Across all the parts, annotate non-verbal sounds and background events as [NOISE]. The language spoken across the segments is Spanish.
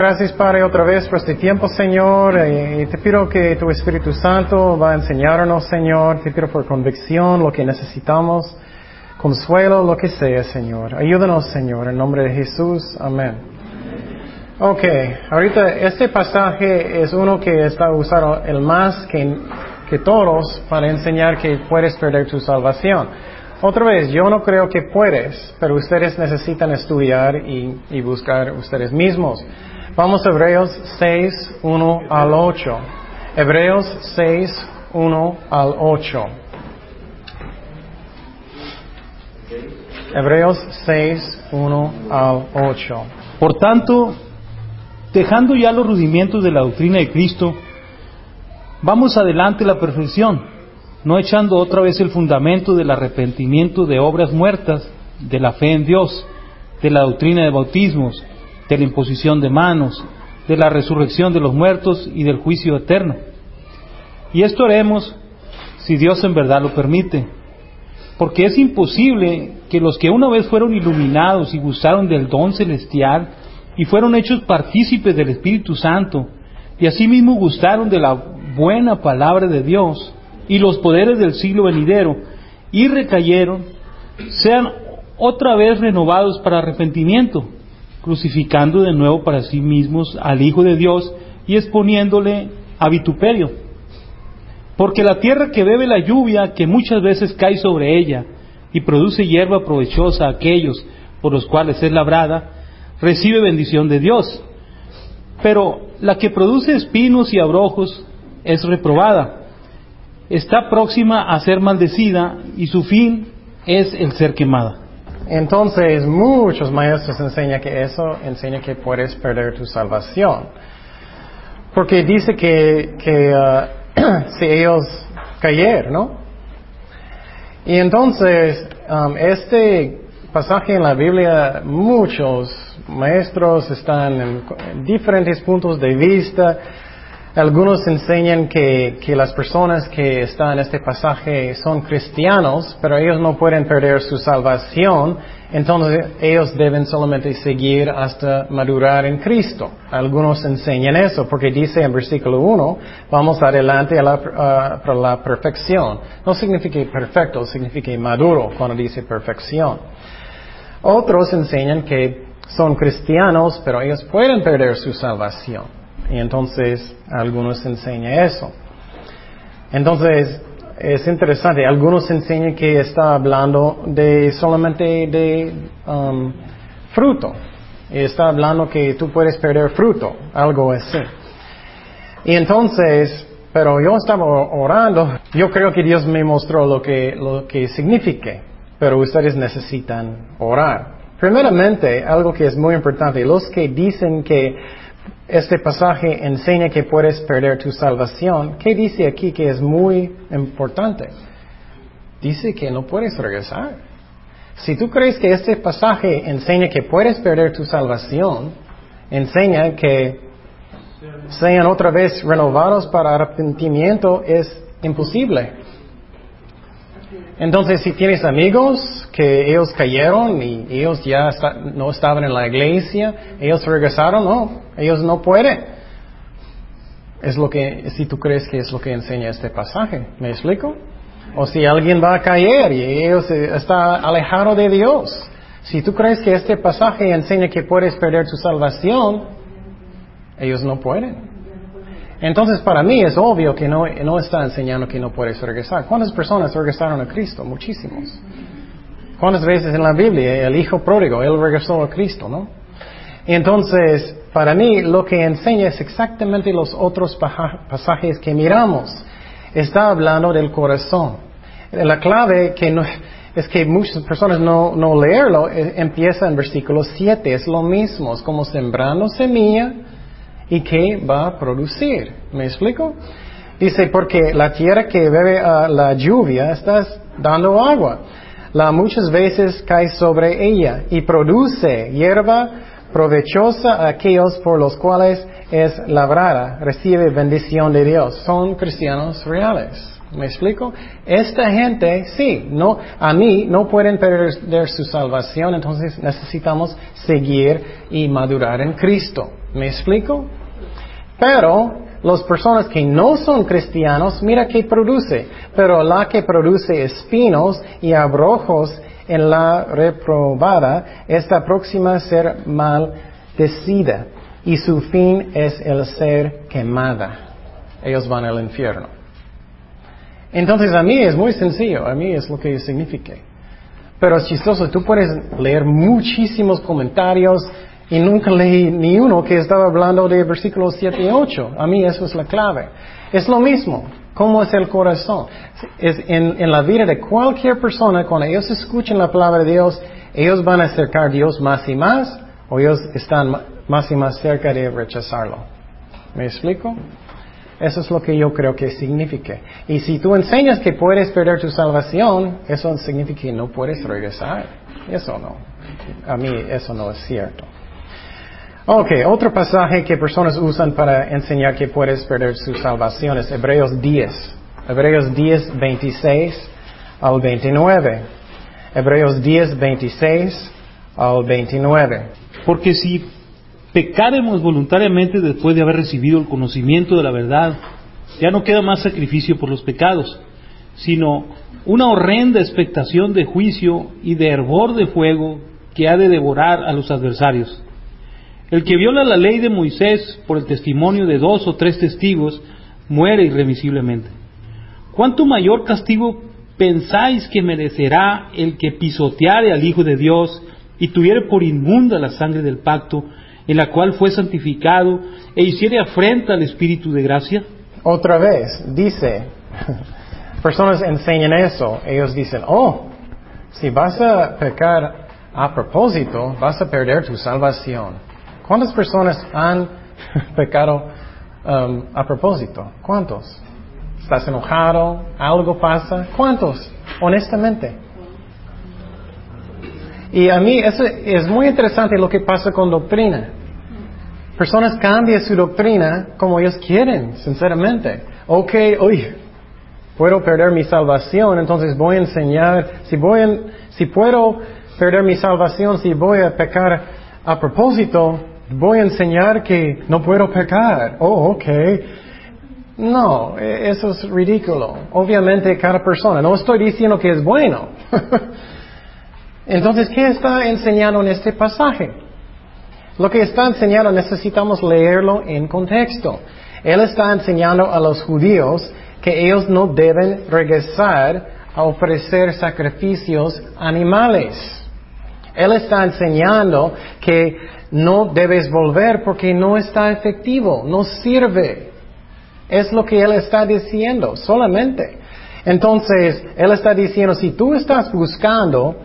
Gracias, Padre, otra vez por este tiempo, Señor. Y te pido que tu Espíritu Santo va a enseñarnos, Señor. Te pido por convicción lo que necesitamos, consuelo, lo que sea, Señor. Ayúdanos, Señor, en nombre de Jesús. Amén. Ok, ahorita este pasaje es uno que está usado el más que, que todos para enseñar que puedes perder tu salvación. Otra vez, yo no creo que puedes, pero ustedes necesitan estudiar y, y buscar ustedes mismos. Vamos a Hebreos 6, 1 al 8. Hebreos 6, 1 al 8. Hebreos 6, 1 al 8. Por tanto, dejando ya los rudimentos de la doctrina de Cristo, vamos adelante a la perfección, no echando otra vez el fundamento del arrepentimiento de obras muertas, de la fe en Dios, de la doctrina de bautismos, de la imposición de manos, de la resurrección de los muertos y del juicio eterno. Y esto haremos si Dios en verdad lo permite, porque es imposible que los que una vez fueron iluminados y gustaron del don celestial y fueron hechos partícipes del Espíritu Santo, y asimismo gustaron de la buena palabra de Dios y los poderes del siglo venidero, y recayeron, sean otra vez renovados para arrepentimiento, crucificando de nuevo para sí mismos al Hijo de Dios y exponiéndole a vituperio. Porque la tierra que bebe la lluvia, que muchas veces cae sobre ella y produce hierba provechosa a aquellos por los cuales es labrada, recibe bendición de Dios. Pero la que produce espinos y abrojos es reprobada. Está próxima a ser maldecida y su fin es el ser quemada. Entonces, muchos maestros enseñan que eso enseña que puedes perder tu salvación. Porque dice que, que uh, [CLEARS THROAT] si ellos cayeron, ¿no? Y entonces, um, este pasaje en la Biblia, muchos maestros están en, en diferentes puntos de vista. Algunos enseñan que, las personas que están en este pasaje son cristianos, pero ellos no pueden perder su salvación, entonces ellos deben solamente seguir hasta madurar en Cristo. Algunos enseñan eso, porque dice en versículo 1, vamos adelante a la, uh, la perfección. No significa perfecto, significa maduro cuando dice perfección. Otros enseñan que son cristianos, pero ellos pueden perder su salvación. Y entonces algunos enseñan eso. Entonces es interesante, algunos enseñan que está hablando de solamente de um, fruto. Está hablando que tú puedes perder fruto, algo así. Y entonces, pero yo estaba orando, yo creo que Dios me mostró lo que, lo que significa, pero ustedes necesitan orar. Primeramente, algo que es muy importante, los que dicen que este pasaje enseña que puedes perder tu salvación. ¿Qué dice aquí que es muy importante? Dice que no puedes regresar. Si tú crees que este pasaje enseña que puedes perder tu salvación, enseña que sean otra vez renovados para arrepentimiento, es imposible. Entonces, si tienes amigos que ellos cayeron y ellos ya no estaban en la iglesia, ellos regresaron, no, ellos no pueden. Es lo que, si tú crees que es lo que enseña este pasaje, ¿me explico? O si alguien va a caer y ellos está alejado de Dios. Si tú crees que este pasaje enseña que puedes perder tu salvación, ellos no pueden. Entonces, para mí es obvio que no, no está enseñando que no puedes regresar. ¿Cuántas personas regresaron a Cristo? Muchísimos. ¿Cuántas veces en la Biblia el hijo pródigo, él regresó a Cristo, no? Entonces, para mí lo que enseña es exactamente los otros pasajes que miramos. Está hablando del corazón. La clave que no, es que muchas personas no, no leerlo eh, empieza en versículo 7. Es lo mismo, es como sembrando semilla y qué va a producir. ¿Me explico? Dice, porque la tierra que bebe a la lluvia estás dando agua. La muchas veces cae sobre ella y produce hierba provechosa a aquellos por los cuales es labrada, recibe bendición de Dios. Son cristianos reales. ¿Me explico? Esta gente, sí, no, a mí no pueden perder su salvación, entonces necesitamos seguir y madurar en Cristo. ¿Me explico? Pero las personas que no son cristianos, mira qué produce. Pero la que produce espinos y abrojos en la reprobada está próxima a ser maldecida y su fin es el ser quemada. Ellos van al infierno. Entonces a mí es muy sencillo, a mí es lo que significa. Pero es chistoso, tú puedes leer muchísimos comentarios, y nunca leí ni uno que estaba hablando de versículos 7 y 8. A mí eso es la clave. Es lo mismo. ¿Cómo es el corazón? Es en, en la vida de cualquier persona, cuando ellos escuchan la palabra de Dios, ellos van a acercar a Dios más y más, o ellos están más y más cerca de rechazarlo. ¿Me explico? Eso es lo que yo creo que significa. Y si tú enseñas que puedes perder tu salvación, eso significa que no puedes regresar. Eso no. A mí eso no es cierto. Ok, otro pasaje que personas usan para enseñar que puedes perder su salvación es Hebreos 10. Hebreos 10, 26 al 29. Hebreos 10, 26 al 29. Porque si pecaremos voluntariamente después de haber recibido el conocimiento de la verdad, ya no queda más sacrificio por los pecados, sino una horrenda expectación de juicio y de hervor de fuego que ha de devorar a los adversarios. El que viola la ley de Moisés por el testimonio de dos o tres testigos muere irremisiblemente. ¿Cuánto mayor castigo pensáis que merecerá el que pisoteare al Hijo de Dios y tuviere por inmunda la sangre del pacto en la cual fue santificado e hiciere afrenta al Espíritu de gracia? Otra vez, dice, [LAUGHS] personas enseñan eso, ellos dicen, oh, si vas a pecar a propósito, vas a perder tu salvación. ¿Cuántas personas han [LAUGHS] pecado um, a propósito? ¿Cuántos? ¿Estás enojado? ¿Algo pasa? ¿Cuántos? Honestamente. Y a mí eso es muy interesante lo que pasa con doctrina. Personas cambian su doctrina como ellos quieren, sinceramente. Ok, oye, puedo perder mi salvación, entonces voy a enseñar, si, voy si puedo perder mi salvación, si voy a pecar a propósito, voy a enseñar que no puedo pecar. Oh, ok. No, e, eso es ridículo. Obviamente cada persona. No estoy diciendo que es bueno. [LAUGHS] Entonces, ¿qué está enseñando en este pasaje? Lo que está enseñando necesitamos leerlo en contexto. Él está enseñando a los judíos que ellos no deben regresar a ofrecer sacrificios animales. Él está enseñando que no debes volver porque no está efectivo, no sirve. Es lo que Él está diciendo, solamente. Entonces, Él está diciendo, si tú estás buscando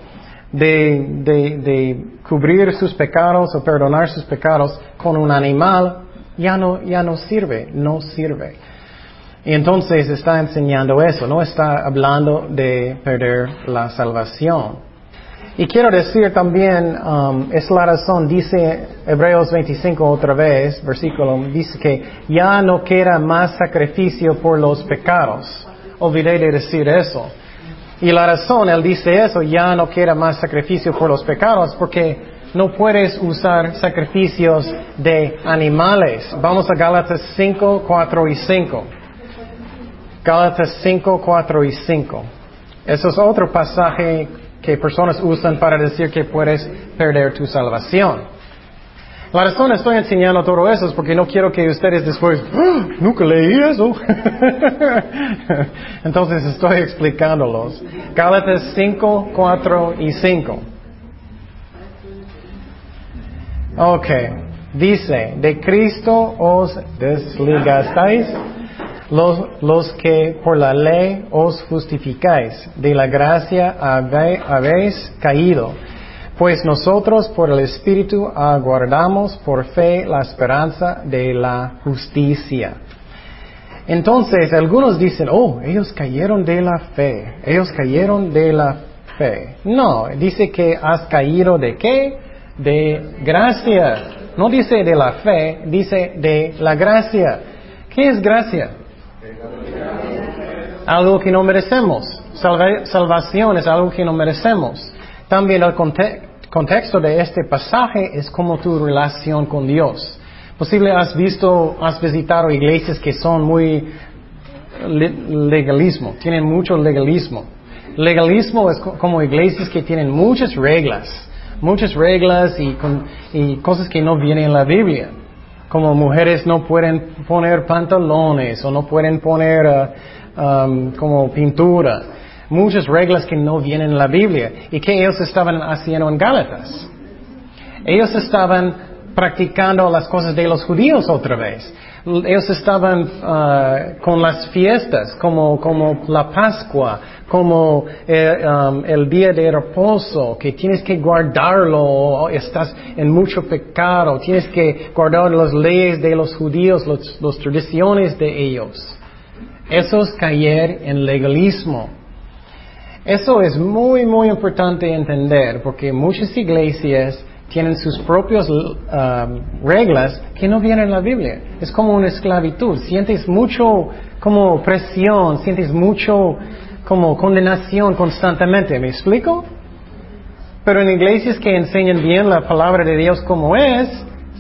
de, cubrir sus pecados o perdonar sus pecados con un animal, ya no, ya no sirve, no sirve. Y entonces está enseñando eso, no está hablando de perder la salvación. Y quiero decir también, um, es la razón, dice Hebreos 25 otra vez, versículo, dice que ya no queda más sacrificio por los pecados. Olvidé de decir eso. Y la razón, él dice eso, ya no queda más sacrificio por los pecados, porque no puedes usar sacrificios de animales. Vamos a Gálatas 5, 4 y 5. Gálatas 5, 4 y 5. Eso es otro pasaje que personas usan para decir que puedes perder tu salvación. La razón estoy enseñando todo eso es porque no quiero que ustedes después, ah, nunca leí eso. [LAUGHS] Entonces estoy explicándolos. Gálatas 5, 4 y 5. Ok. Dice, de Cristo os desligasteis los, que por la ley os justificáis, de la gracia habéis caído. Pues nosotros por el Espíritu aguardamos por fe la esperanza de la justicia. Entonces, algunos dicen, oh, ellos cayeron de la fe, ellos cayeron de la fe. No, dice que has caído de qué? De gracia. No dice de la fe, dice de la gracia. ¿Qué es gracia? Algo que no merecemos. salvación es algo que no merecemos. También el contexto de este pasaje es como tu relación con Dios. Posible has visto, has visitado iglesias que son muy legalismo, tienen mucho legalismo. Legalismo es como iglesias que tienen muchas reglas, muchas reglas y cosas que no vienen en la Biblia. Como mujeres no pueden poner pantalones o no pueden poner uh, um, como pintura. Muchas reglas que no vienen en la Biblia. ¿Y qué ellos estaban haciendo en Gálatas? Ellos estaban practicando las cosas de los judíos otra vez ellos estaban ah, con las fiestas, como, como la Pascua, como eh, um, el día de reposo, que tienes que guardarlo, estás en mucho pecado, tienes que guardar las leyes de los judíos, las tradiciones de ellos. Eso es caer en legalismo. Eso es muy, muy importante entender, porque muchas iglesias tienen sus propias um, reglas que no vienen en la Biblia. Es como una esclavitud. Sientes mucho como presión, sientes mucho como condenación constantemente. ¿Me explico? Pero en iglesias que enseñan bien la palabra de Dios como es,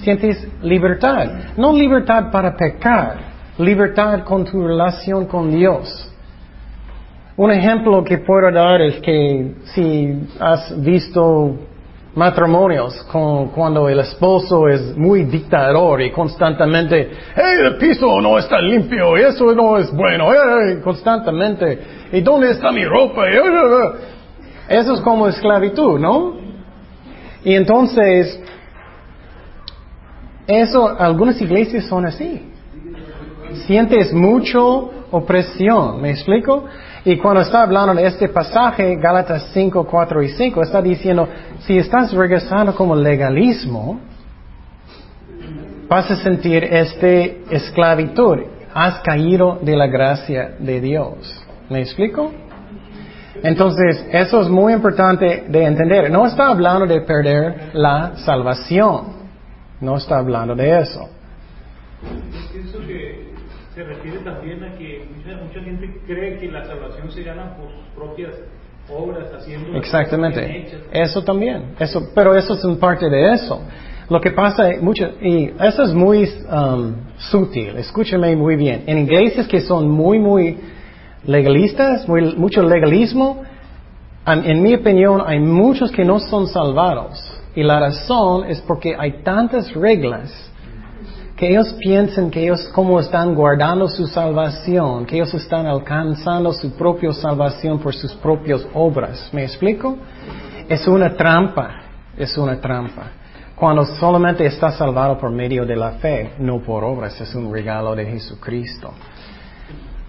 sientes libertad. No libertad para pecar, libertad con tu relación con Dios. Un ejemplo que puedo dar es que si has visto matrimonios con, cuando el esposo es muy dictador y constantemente, hey, el piso no está limpio, eso no es bueno, constantemente, ¿y dónde está mi ropa? Eso es como esclavitud, ¿no? Y entonces, eso, algunas iglesias son así. Sientes mucho opresión, ¿me explico? Y cuando está hablando de este pasaje, Gálatas 5, 4 y 5, está diciendo, si estás regresando como legalismo, vas a sentir este esclavitud. Has caído de la gracia de Dios. ¿Me explico? Entonces, eso es muy importante de entender. No está hablando de perder la salvación. No está hablando de eso refiere también a que mucha, mucha gente cree que la salvación se gana por sus propias obras, haciendo Exactamente. Eso también. Eso, pero eso es un parte de eso. Lo que pasa mucho, y eso es muy um, sutil, escúchame muy bien. En iglesias que son muy, muy legalistas, muy, mucho legalismo, en mi opinión hay muchos que no son salvados. Y la razón es porque hay tantas reglas que ellos piensen que ellos como están guardando su salvación, que ellos están alcanzando su propia salvación por sus propias obras. ¿Me explico? Es una trampa, es una trampa. Cuando solamente está salvado por medio de la fe, no por obras, es un regalo de Jesucristo.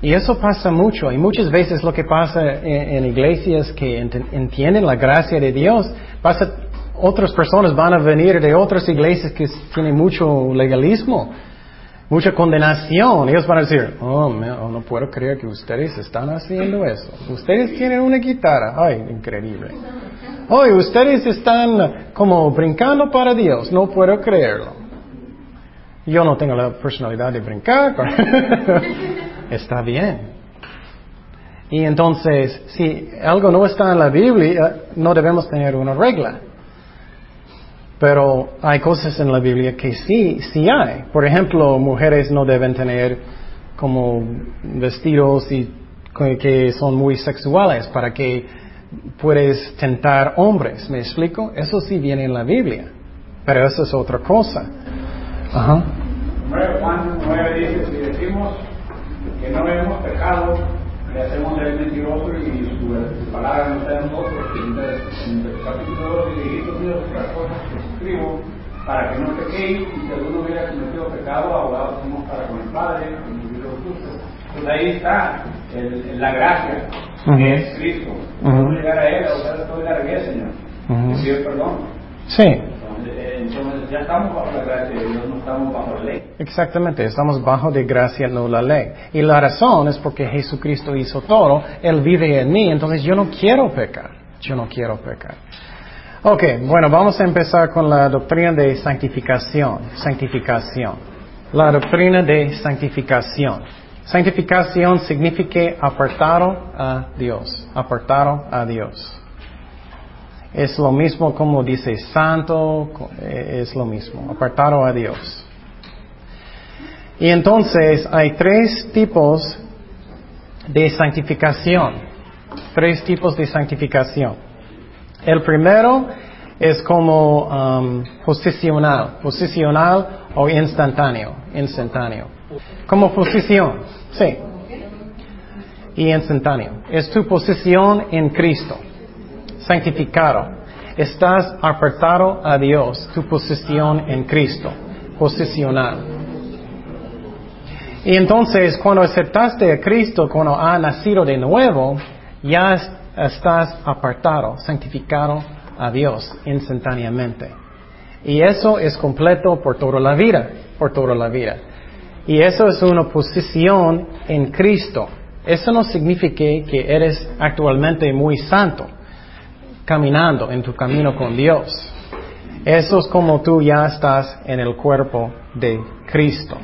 Y eso pasa mucho, y muchas veces lo que pasa en, iglesias que entienden la gracia de Dios, pasa otras personas van a venir de otras iglesias que tienen mucho legalismo, mucha condenación. Ellos van a decir, oh, oh, no puedo creer que ustedes están haciendo eso. Ustedes tienen una guitarra. Ay, increíble. Hoy ustedes están como brincando para Dios. No puedo creerlo. Yo no tengo la personalidad de brincar. [LAUGHS] Está bien. Y entonces, si algo no está en la Biblia, no debemos tener una regla. Pero hay cosas en la Biblia que sí, sí hay. Por ejemplo, mujeres no deben tener como vestidos y que son muy sexuales para que puedes tentar hombres. ¿Me explico? Eso sí viene en la Biblia. Pero eso es otra cosa. Ajá. Juan 9 dice, si decimos que no hemos pecado, le hacemos el mentiroso y su, palabra no está en nosotros. En el capítulo 2 dice, hijitos míos, otras cosas que escribo para que no pequéis y si alguno hubiera cometido pecado, abogados somos para con el Padre, con el Hijo justo. Entonces ahí está el, la gracia, que es Cristo. Podemos llegar a Él, a usar toda la riqueza, Señor. Uh -huh. perdón. Sí. Entonces ya estamos bajo la gracia de Dios, no estamos bajo la ley. Exactamente, estamos bajo de gracia, no la ley. Y la razón es porque Jesucristo hizo todo, Él vive en mí, entonces yo no quiero pecar, yo no quiero pecar. Ok, bueno, vamos a empezar con la doctrina de santificación, santificación. La doctrina de santificación. Santificación significa apartado a Dios, apartado a Dios. Es lo mismo como dice santo, es lo mismo, apartado a Dios. Y entonces hay tres tipos de santificación. Tres tipos de santificación. El primero es como um, posicional, posicional o instantáneo, instantáneo. Como posición, sí. Y instantáneo. Es tu posición en Cristo, santificado. Estás apartado a Dios, tu posición en Cristo, posicional. Y entonces, cuando aceptaste a Cristo, cuando ha nacido de nuevo, ya estás apartado, santificado a Dios instantáneamente. Y eso es completo por toda la vida, por toda la vida. Y eso es una posición en Cristo. Eso no significa que eres actualmente muy santo, caminando en tu camino con Dios. Eso es como tú ya estás en el cuerpo de Cristo.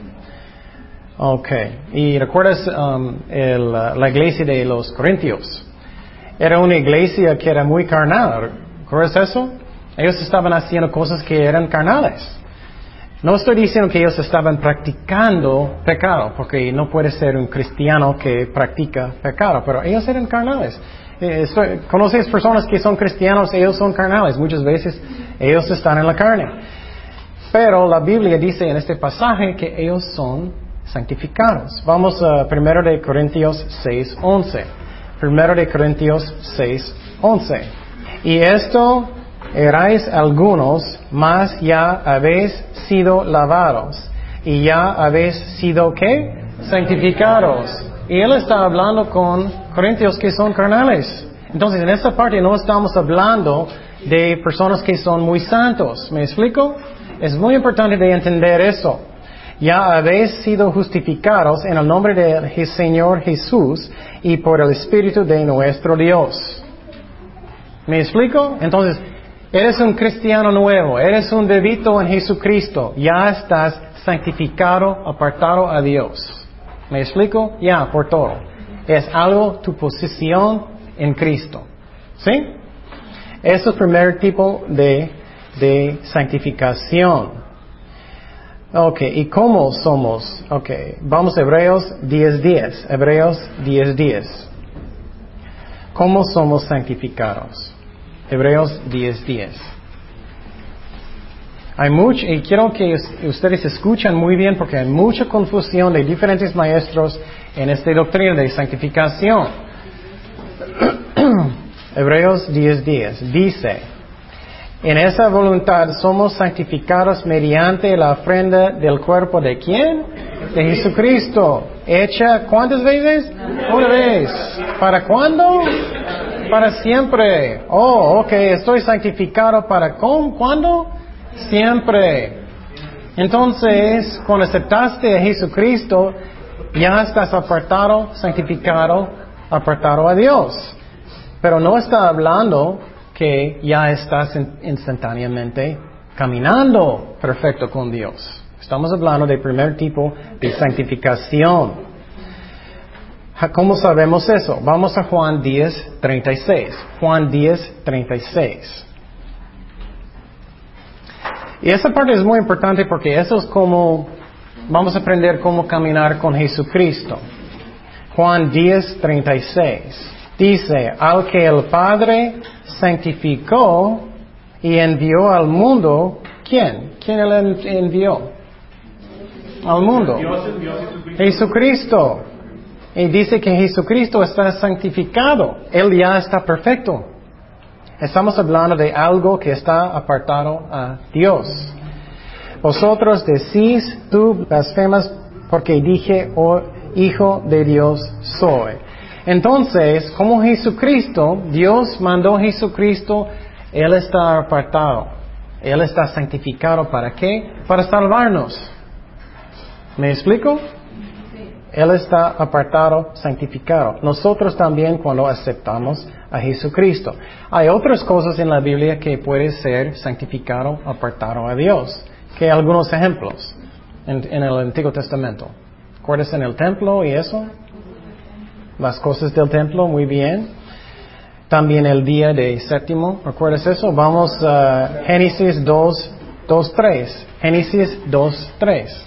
Ok. Y recuerdas um, la iglesia de los Corintios. Era una iglesia que era muy carnal. ¿Recuerdas eso? Ellos estaban haciendo cosas que eran carnales. No estoy diciendo que ellos estaban practicando pecado, porque no puede ser un cristiano que practica pecado, pero ellos eran carnales. Eh, ¿Conoces personas que son cristianos? Ellos son carnales. Muchas veces ellos están en la carne. Pero la Biblia dice en este pasaje que ellos son santificados. Vamos a 1 de Corintios 6, 11. 1 de Corintios 6, 11. Y esto erais algunos, mas ya habéis sido lavados y ya habéis sido qué? Santificados. Y él está hablando con corintios que son carnales. Entonces, en esta parte no estamos hablando de personas que son muy santos. ¿Me explico? Es muy importante de entender eso. Ya habéis sido justificados en el nombre del Señor Jesús y por el Espíritu de nuestro Dios. ¿Me explico? Entonces, Eres un cristiano nuevo, eres un bebito en Jesucristo, ya estás santificado, apartado a Dios. ¿Me explico? Ya, por todo. Es algo, tu posición en Cristo. ¿Sí? Ese es el primer tipo de, de santificación. Ok, ¿y cómo somos? Ok, vamos a Hebreos 10.10. Hebreos 10.10. ¿Cómo somos santificados? Hebreos 10:10. Hay mucho, y quiero que ustedes escuchen muy bien porque hay mucha confusión de diferentes maestros en esta doctrina de santificación. [CLEARS THROAT] Hebreos 10:10 dice, en esa voluntad somos santificados mediante la ofrenda del cuerpo de quién? De Jesucristo. Hecha cuántas veces? Una vez. ¿Para cuándo? para siempre. Oh, ok, estoy santificado para ¿cómo? ¿Cuándo? Siempre. Entonces, cuando aceptaste a Jesucristo, ya estás apartado, santificado, apartado a Dios. Pero no está hablando que ya estás instantáneamente caminando perfecto con Dios. Estamos hablando del primer tipo de santificación. ¿Cómo sabemos eso? Vamos a Juan 10, 36. Juan 10, 36. Y esa parte es muy importante porque eso es como, vamos a aprender cómo caminar con Jesucristo. Juan 10, 36. Dice, al que el Padre santificó y envió al mundo, ¿quién? ¿Quién él envió? Al mundo. Jesucristo. Y dice que Jesucristo está santificado. Él ya está perfecto. Estamos hablando de algo que está apartado a Dios. Vosotros decís, tú blasfemas porque dije, oh, hijo de Dios soy. Entonces, como Jesucristo, Dios mandó a Jesucristo, Él está apartado. Él está santificado. ¿Para qué? Para salvarnos. ¿Me explico? Él está apartado, santificado. Nosotros también cuando aceptamos a Jesucristo. Hay otras cosas en la Biblia que puede ser santificado, apartado a Dios. Que algunos ejemplos en, el Antiguo Testamento. ¿Recuerdas en el templo y eso? Las cosas del templo, muy bien. También el día de séptimo, ¿recuerdas eso? Vamos a Génesis 2, 2, 3. Génesis 2, 3.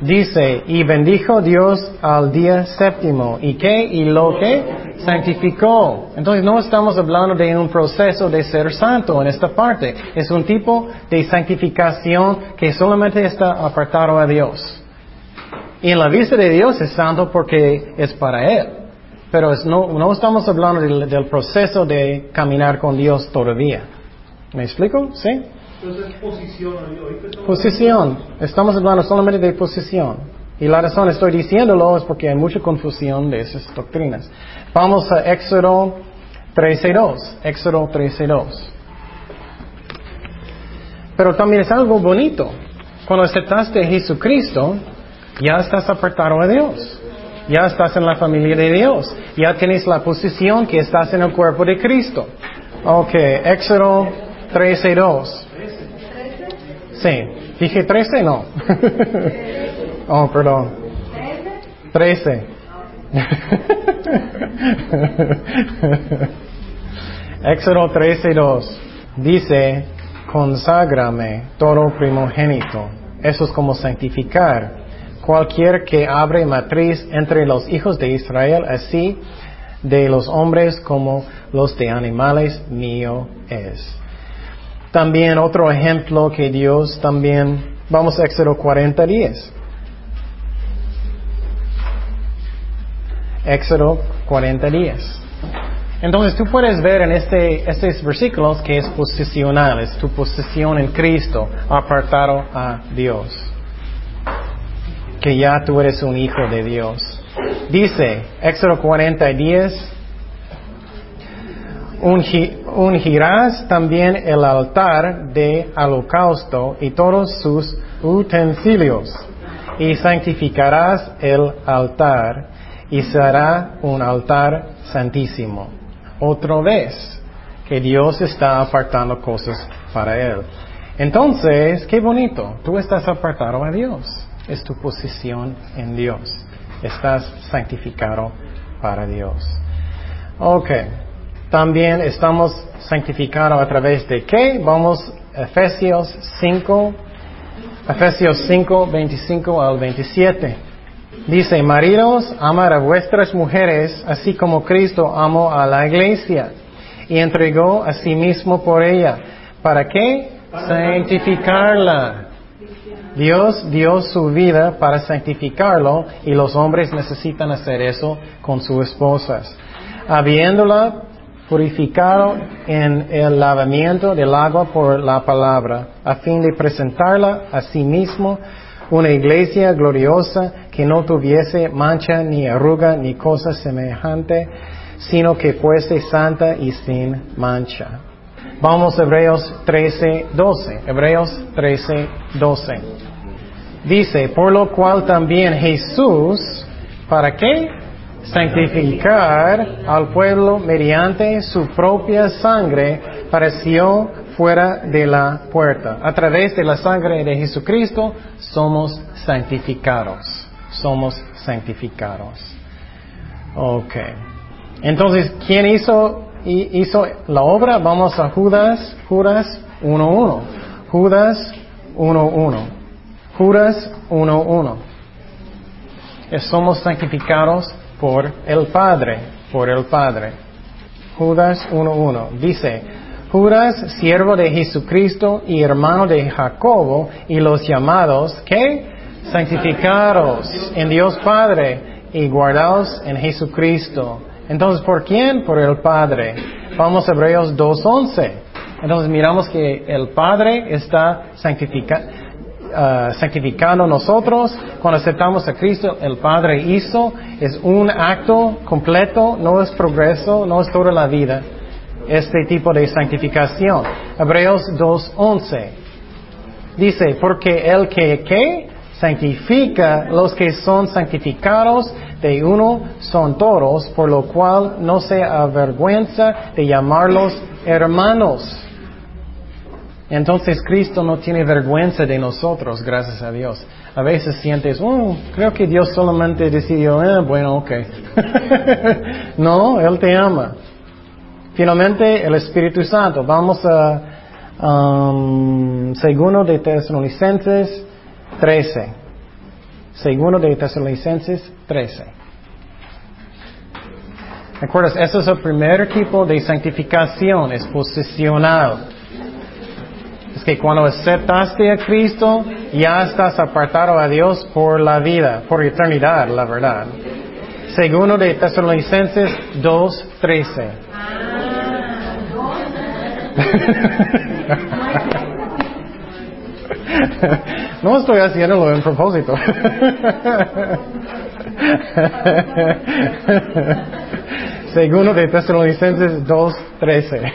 Dice, y bendijo Dios al día séptimo. ¿Y qué? Y lo que santificó. Entonces no estamos hablando de un proceso de ser santo en esta parte. Es un tipo de santificación que solamente está apartado a Dios. Y en la vista de Dios es santo porque es para Él. Pero no, no, estamos hablando del, del proceso de caminar con Dios todavía. ¿Me explico? ¿Sí? Entonces, posición. Posición. Estamos hablando solamente de posición. Y la razón estoy diciéndolo es porque hay mucha confusión de esas doctrinas. Vamos a Éxodo 13.2. Éxodo 13.2. Pero también es algo bonito. Cuando aceptaste a Jesucristo, ya estás apartado a Dios. Ya estás en la familia de Dios. Ya tienes la posición que estás en el cuerpo de Cristo. Ok, Éxodo 13.2. Sí. Dije 13, no. [LAUGHS] oh, perdón. 13. [LAUGHS] Éxodo 13, 2. Dice, conságrame todo primogénito. Eso es como santificar. Cualquier que abre matriz entre los hijos de Israel, así de los hombres como los de animales, mío es. También otro ejemplo que Dios también, vamos a Éxodo 40, 10. Éxodo 40, 10. Entonces tú puedes ver en este, estos versículos que es posicional, es tu posición en Cristo, apartado a Dios. Que ya tú eres un hijo de Dios. Dice Éxodo 40, 10, ungirás también el altar de holocausto y todos sus utensilios, y santificarás el altar, y será un altar santísimo. Otra vez, que Dios está apartando cosas para Él. Entonces, qué bonito, tú estás apartado a Dios, es tu posición en Dios, estás santificado para Dios. Ok. También estamos santificados a través de qué? Vamos a Efesios 5, Efesios 5, 25 al 27. Dice, maridos, amar a vuestras mujeres, así como Cristo amó a la iglesia y entregó a sí mismo por ella. ¿Para qué? Santificarla. Dios dio su vida para santificarlo y los hombres necesitan hacer eso con sus esposas. Habiéndola purificado en el lavamiento del agua por la palabra, a fin de presentarla a sí mismo una iglesia gloriosa que no tuviese mancha ni arruga ni cosa semejante, sino que fuese santa y sin mancha. Vamos a Hebreos 13, 12. Hebreos 13, 12. Dice, por lo cual también Jesús, ¿para qué? santificar al pueblo mediante su propia sangre, pareció fuera de la puerta. A través de la sangre de Jesucristo somos santificados. Somos santificados. Ok. Entonces, ¿quién hizo, hizo la obra? Vamos a Judas, Judas 1.1. Judas 1.1. Judas 1.1. Somos santificados por el Padre, por el Padre. Judas 1.1 dice, Judas, siervo de Jesucristo y hermano de Jacobo y los llamados, ¿qué? Santificados en Dios Padre y guardados en Jesucristo. Entonces, ¿por quién? Por el Padre. Vamos a Hebreos 2.11. Entonces miramos que el Padre está santificando nosotros, cuando aceptamos a Cristo, el Padre hizo, es un acto completo, no es progreso, no es toda la vida, este tipo de santificación. Hebreos 2.11 dice, porque el que, que santifica los que son santificados de uno son todos, por lo cual no se avergüenza de llamarlos hermanos. Entonces Cristo no tiene vergüenza de nosotros, gracias a Dios. A veces sientes, oh, creo que Dios solamente decidió, eh, bueno, ok. [LAUGHS] no, Él te ama. Finalmente, el Espíritu Santo. Vamos a um, segundo de Tesalonicenses 13. Segundo de Tesalonicenses 13. ¿Recuerdas? Ese es el primer tipo de santificación, es posicional. Es que cuando aceptaste a Cristo, ya estás apartado a Dios por la vida, por eternidad, la verdad. Segundo de Tesalonicenses 2.13. [LAUGHS] [LAUGHS] No estoy haciéndolo en propósito. Segundo de Tesalonicenses 2.13.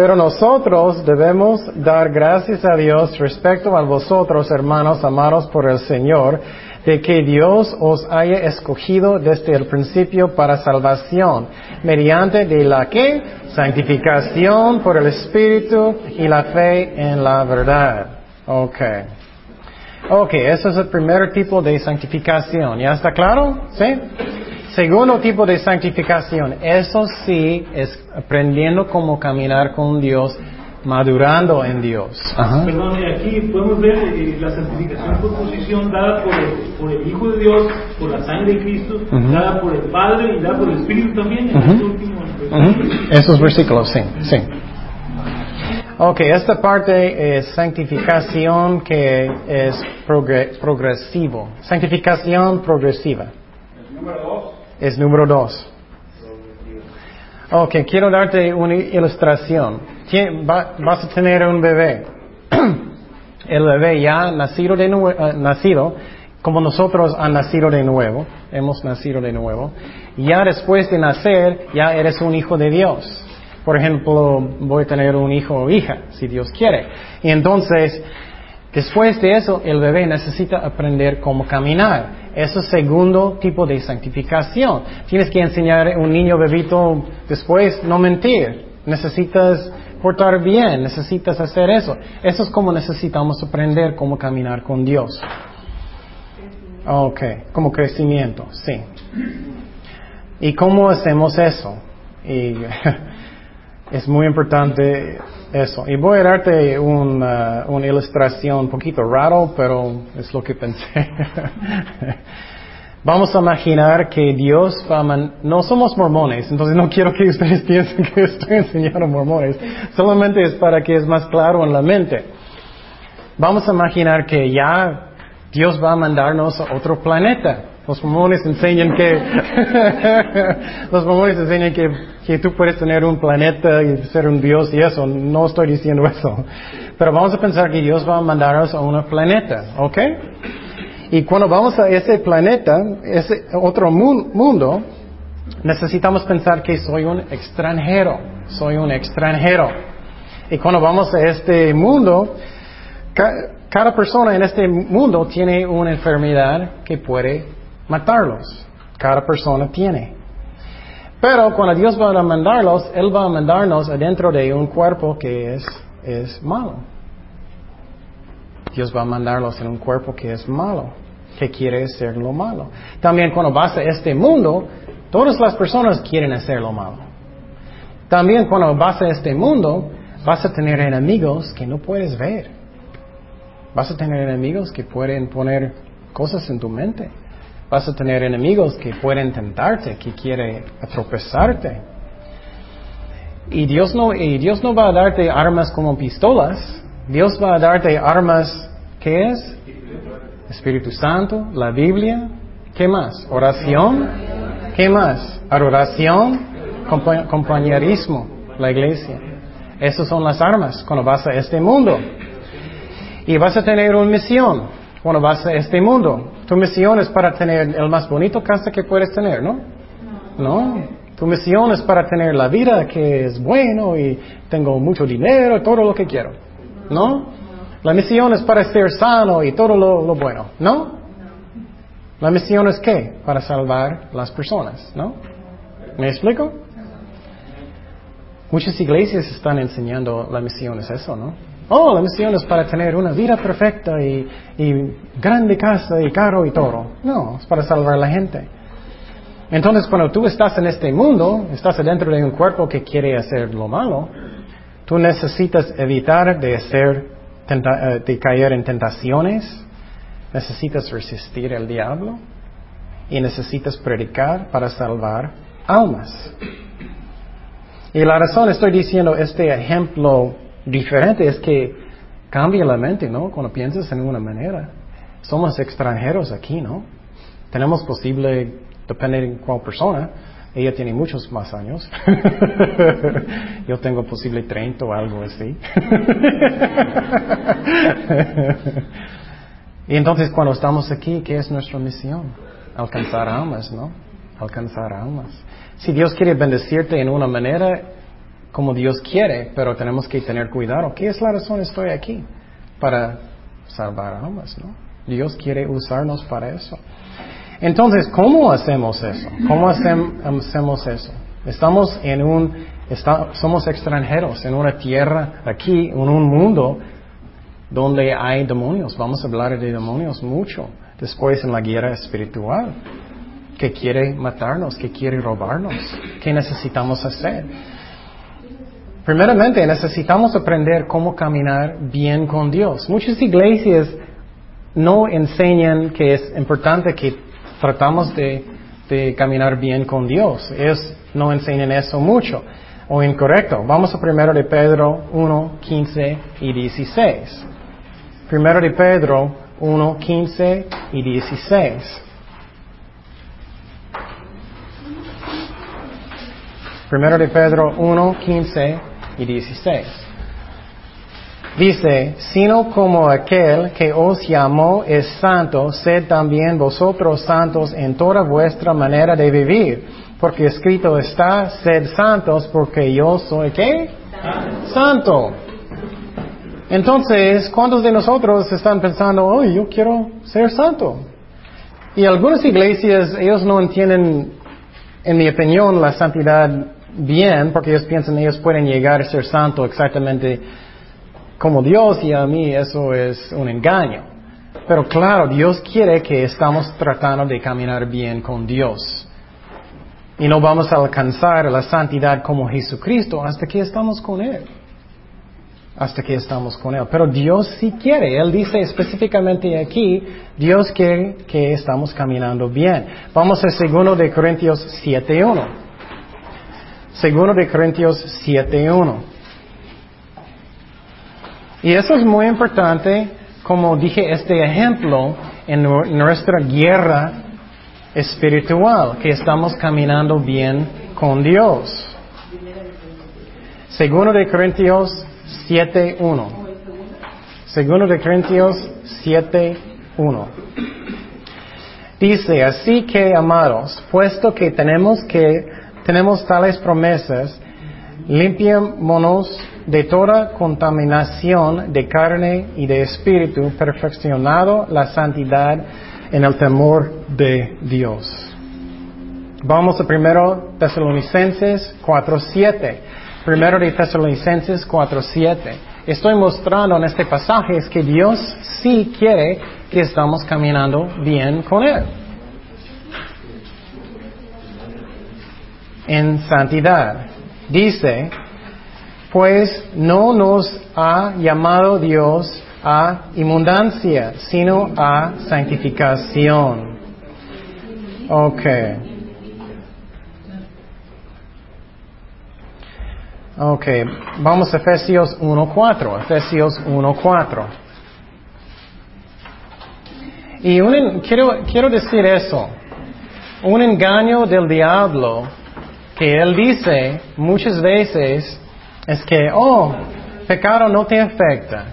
Pero nosotros debemos dar gracias a Dios respecto a vosotros, hermanos amados por el Señor, de que Dios os haya escogido desde el principio para salvación, mediante de la que santificación por el Espíritu y la fe en la verdad. Ok. Ok, ese es el primer tipo de santificación. ¿Ya está claro? ¿Sí? Segundo tipo de santificación, eso sí es aprendiendo cómo caminar con Dios, madurando en Dios. Perdón, aquí podemos ver eh, la santificación por posición dada por el, por el, Hijo de Dios, por la sangre de Cristo, dada por el Padre y dada por el Espíritu también. En este último, Esos versículos, sí, sí. Ok, esta parte es santificación que es progresivo. Santificación progresiva. Número dos. Es número dos. Ok, quiero darte una ilustración. Va, vas a tener un bebé. [CLEARS THROAT] El bebé ya nacido, de uh, nacido, como nosotros han nacido de nuevo, hemos nacido de nuevo. Ya después de nacer, ya eres un hijo de Dios. Por ejemplo, voy a tener un hijo o hija, si Dios quiere. Y entonces, después de eso, el bebé necesita aprender cómo caminar. Eso es segundo tipo de santificación. Tienes que enseñar a un niño bebito después no mentir. Necesitas portar bien, necesitas hacer eso. Eso es como necesitamos aprender cómo caminar con Dios. Ok, como crecimiento, sí. ¿Y cómo hacemos eso? Y [LAUGHS] es muy importante eso. Y voy a darte una, una ilustración un poquito raro, pero es lo que pensé. [LAUGHS] Vamos a imaginar que Dios va a no somos mormones, entonces no quiero que ustedes [LAUGHS] piensen que estoy enseñando mormones, solamente es para que es más claro en la mente. Vamos a imaginar que ya Dios va a mandarnos a otro planeta. Los mormones enseñan que [LAUGHS] los mormones enseñan que, que tú puedes tener un planeta y ser un Dios y eso. No estoy diciendo eso. Pero vamos a pensar que Dios va a mandarnos a un planeta, ¿ok? Y cuando vamos a ese planeta, ese otro mundo, necesitamos pensar que soy un extranjero. Soy un extranjero. Y cuando vamos a este mundo, cada persona en este mundo tiene una enfermedad que puede matarlos. Cada persona tiene. Pero cuando Dios va a mandarlos, Él va a mandarnos adentro de un cuerpo que es, es malo. Dios va a mandarlos en un cuerpo que es malo, que quiere hacer lo malo. También cuando vas a este mundo, todas las personas quieren hacer lo malo. También cuando vas a este mundo, vas a tener enemigos que no puedes ver. Vas a tener enemigos que pueden poner cosas en tu mente. Vas a tener enemigos que pueden tentarte, que quieren atropezarte. Y Dios no, y Dios no va a darte armas como pistolas. Dios va a darte armas, ¿qué es? Espíritu Santo, la Biblia, ¿qué más? Oración, ¿qué más? Adoración, compañerismo, la iglesia. Esas son las armas cuando vas a este mundo. Y vas a tener una misión cuando vas a este mundo. Tu misión es para tener el más bonito casa que puedes tener, ¿no? No. Tu misión es para tener la vida que es bueno y tengo mucho dinero, todo lo que quiero. ¿No? La misión es para ser sano y todo lo, lo bueno, ¿no? La misión es qué? Para salvar las personas, ¿no? ¿Me explico? Muchas iglesias están enseñando la misión es eso, ¿no? Oh, la misión es para tener una vida perfecta y, grande casa y carro y todo. No, es para salvar a la gente. Entonces, cuando tú estás en este mundo, estás dentro de un cuerpo que quiere hacer lo malo, tú necesitas evitar de, hacer, eh, de caer en tentaciones, necesitas resistir al diablo y necesitas predicar para salvar almas. Y la razón estoy diciendo este ejemplo diferente es que cambia la mente, ¿no? Cuando piensas en una manera. Somos extranjeros aquí, ¿no? Tenemos posible, depende de cuál persona, ella tiene muchos más años. [LAUGHS] Yo tengo posible 30 o algo así. [LAUGHS] y entonces cuando estamos aquí, ¿qué es nuestra misión? Alcanzar almas, ¿no? Alcanzar almas. Si Dios quiere bendecirte en una manera como Dios quiere, pero tenemos que tener cuidado. ¿Qué es la razón estoy aquí? Para salvar almas, ¿no? Dios quiere usarnos para eso. Entonces, ¿cómo hacemos eso? ¿Cómo hacemos eso? Estamos en un, somos extranjeros en una tierra aquí, en un mundo donde hay demonios. Vamos a hablar de demonios mucho después en la guerra espiritual que quiere matarnos, que quiere robarnos. ¿Qué necesitamos hacer? Primeramente, necesitamos aprender cómo caminar bien con Dios. Muchas iglesias no enseñan que es importante que tratamos de, caminar bien con Dios. Ellos no enseñan eso mucho o incorrecto. Vamos a primero de Pedro 1, 15 y 16. Primero de Pedro 1, 15 y 16. Primero de Pedro 1, 15 y 16. Dice, sino como aquel que os llamó es santo, sed también vosotros santos en toda vuestra manera de vivir, porque escrito está, sed santos porque yo soy qué? Santo. Entonces, ¿cuántos de nosotros están pensando, oh, yo quiero ser santo? Y algunas iglesias, ellos no entienden, en mi opinión, la santidad bien, porque ellos piensan ellos pueden llegar a ser santo exactamente como Dios y a mí eso es un engaño. Pero claro, Dios quiere que estamos tratando de caminar bien con Dios. Y no vamos a alcanzar la santidad como Jesucristo hasta que estamos con Él. Hasta que estamos con Él. Pero Dios sí quiere. Él dice específicamente aquí, Dios quiere que estamos caminando bien. Vamos a segundo de Corintios 7.1. Segundo de Corintios 7.1. Y eso es muy importante, como dije, este ejemplo en nuestra guerra espiritual, que estamos caminando bien con Dios. Segundo de Corintios 7.1. Segundo de Corintios 7.1. Dice, así que amados, puesto que tenemos que, tenemos tales promesas, limpiémonos de toda contaminación de carne y de espíritu, perfeccionado la santidad en el temor de Dios. Vamos a primero Tesalonicenses 4.7. Primero de Tesalonicenses 4.7. Estoy mostrando en este pasaje es que Dios sí quiere que estamos caminando bien con Él. En santidad. Dice, pues no nos ha llamado Dios a inmundancia, sino a santificación. Ok. Ok, vamos a Efesios 1.4. Efesios 1.4. Y quiero, quiero decir eso. Un engaño del diablo que él dice muchas veces es que, oh, pecado no te afecta.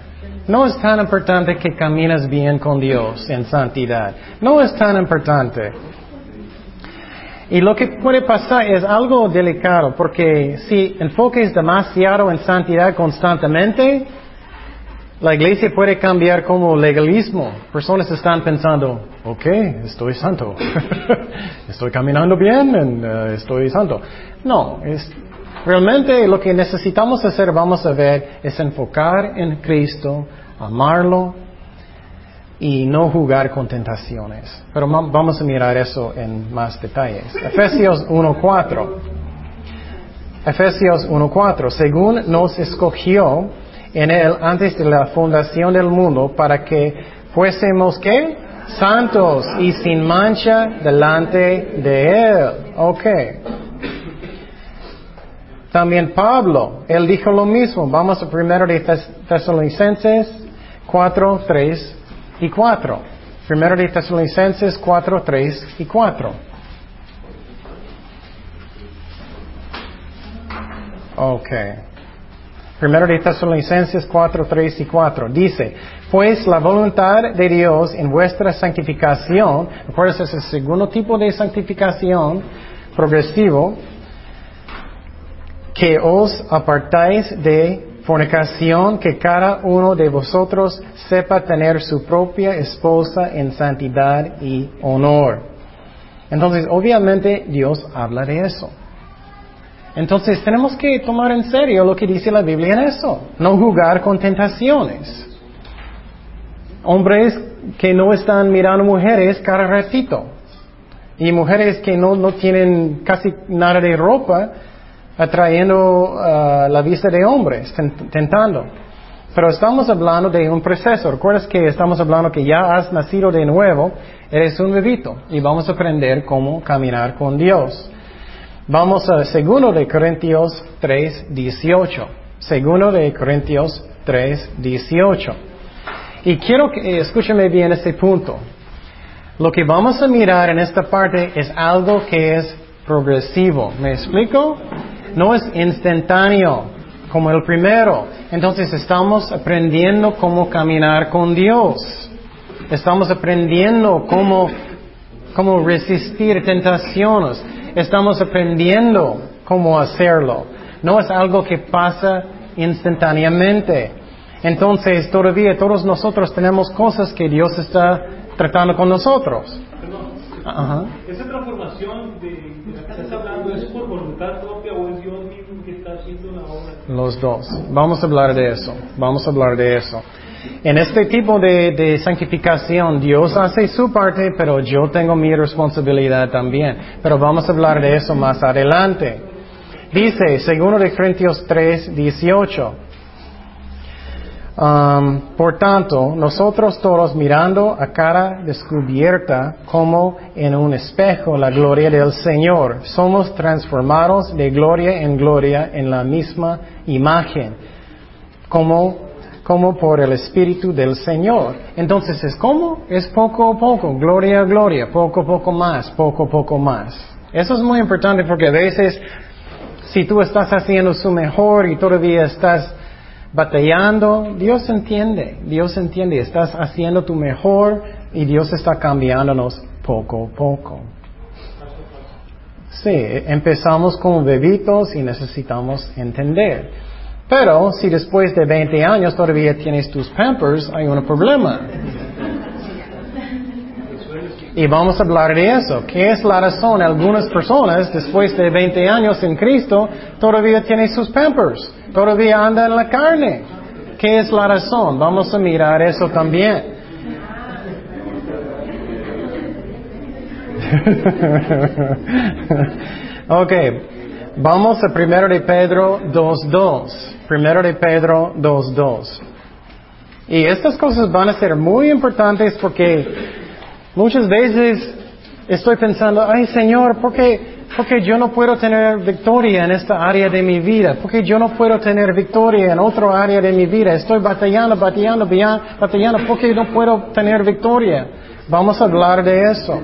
No es tan importante que caminas bien con Dios en santidad. No es tan importante. Y lo que puede pasar es algo delicado, porque si enfoques demasiado en santidad constantemente, la iglesia puede cambiar como legalismo. Personas están pensando, ok, estoy santo, [LAUGHS] estoy caminando bien, uh, estoy santo. No, es, Realmente lo que necesitamos hacer, vamos a ver, es enfocar en Cristo, amarlo y no jugar con tentaciones. Pero vamos a mirar eso en más detalles. Efesios 1.4. Efesios 1.4. Según nos escogió en Él antes de la fundación del mundo para que fuésemos qué? santos y sin mancha delante de Él. Ok. También Pablo, él dijo lo mismo. Vamos a primero de Tesalonicenses 4, 3 y 4. Primero de Tesalonicenses 4, 3 y 4. Ok. Primero de Tesalonicenses 4, 3 y 4. Dice, pues la voluntad de Dios en vuestra santificación, recuerda es el segundo tipo de santificación progresivo, que os apartáis de fornicación, que cada uno de vosotros sepa tener su propia esposa en santidad y honor. Entonces, obviamente Dios habla de eso. Entonces, tenemos que tomar en serio lo que dice la Biblia en eso. No jugar con tentaciones. Hombres que no están mirando mujeres cada ratito. Y mujeres que no, no tienen casi nada de ropa, atrayendo uh, la vista de hombres, tentando. Pero estamos hablando de un proceso. ¿Recuerdas que estamos hablando que ya has nacido de nuevo? Eres un bebito y vamos a aprender cómo caminar con Dios. Vamos a segundo de Corintios 3, 18. Segundo de Corintios 3, 18. Y quiero que escúcheme bien este punto. Lo que vamos a mirar en esta parte es algo que es progresivo. ¿Me explico? no es instantáneo como el primero. Entonces estamos aprendiendo cómo caminar con Dios. Estamos aprendiendo cómo, cómo resistir tentaciones. Estamos aprendiendo cómo hacerlo. No es algo que pasa instantáneamente. Entonces todavía todos nosotros tenemos cosas que Dios está tratando con nosotros. Esa transformación de, la que estás hablando es por voluntad propia o es Dios mismo que está haciendo la obra. Los dos. Vamos a hablar de eso. Vamos a hablar de eso. En este tipo de, de, santificación, Dios hace su parte, pero yo tengo mi responsabilidad también. Pero vamos a hablar de eso más adelante. Dice, segundo de Corintios 3, 18. Um, por tanto, nosotros todos mirando a cara descubierta como en un espejo la gloria del Señor, somos transformados de gloria en gloria en la misma imagen, como, como por el Espíritu del Señor. Entonces, ¿es como? Es poco a poco, gloria a gloria, poco a poco más, poco a poco más. Eso es muy importante porque a veces, si tú estás haciendo su mejor y todavía estás batallando, Dios entiende, Dios entiende, estás haciendo tu mejor y Dios está cambiándonos poco a poco. Sí, empezamos como bebitos y necesitamos entender. Pero si después de 20 años todavía tienes tus pampers, hay un problema. Y vamos a hablar de eso. ¿Qué es la razón? Algunas personas, después de 20 años en Cristo, todavía tienen sus pampers, todavía andan en la carne. ¿Qué es la razón? Vamos a mirar eso también. [LAUGHS] ok, vamos a primero de Pedro 2.2. Primero de Pedro 2.2. Y estas cosas van a ser muy importantes porque Muchas veces estoy pensando, ay Señor, ¿por qué, yo no puedo tener victoria en esta área de mi vida? ¿Por qué yo no puedo tener victoria en otra área de mi vida? Estoy batallando, batallando, batallando, ¿por qué no puedo tener victoria? Vamos a hablar de eso.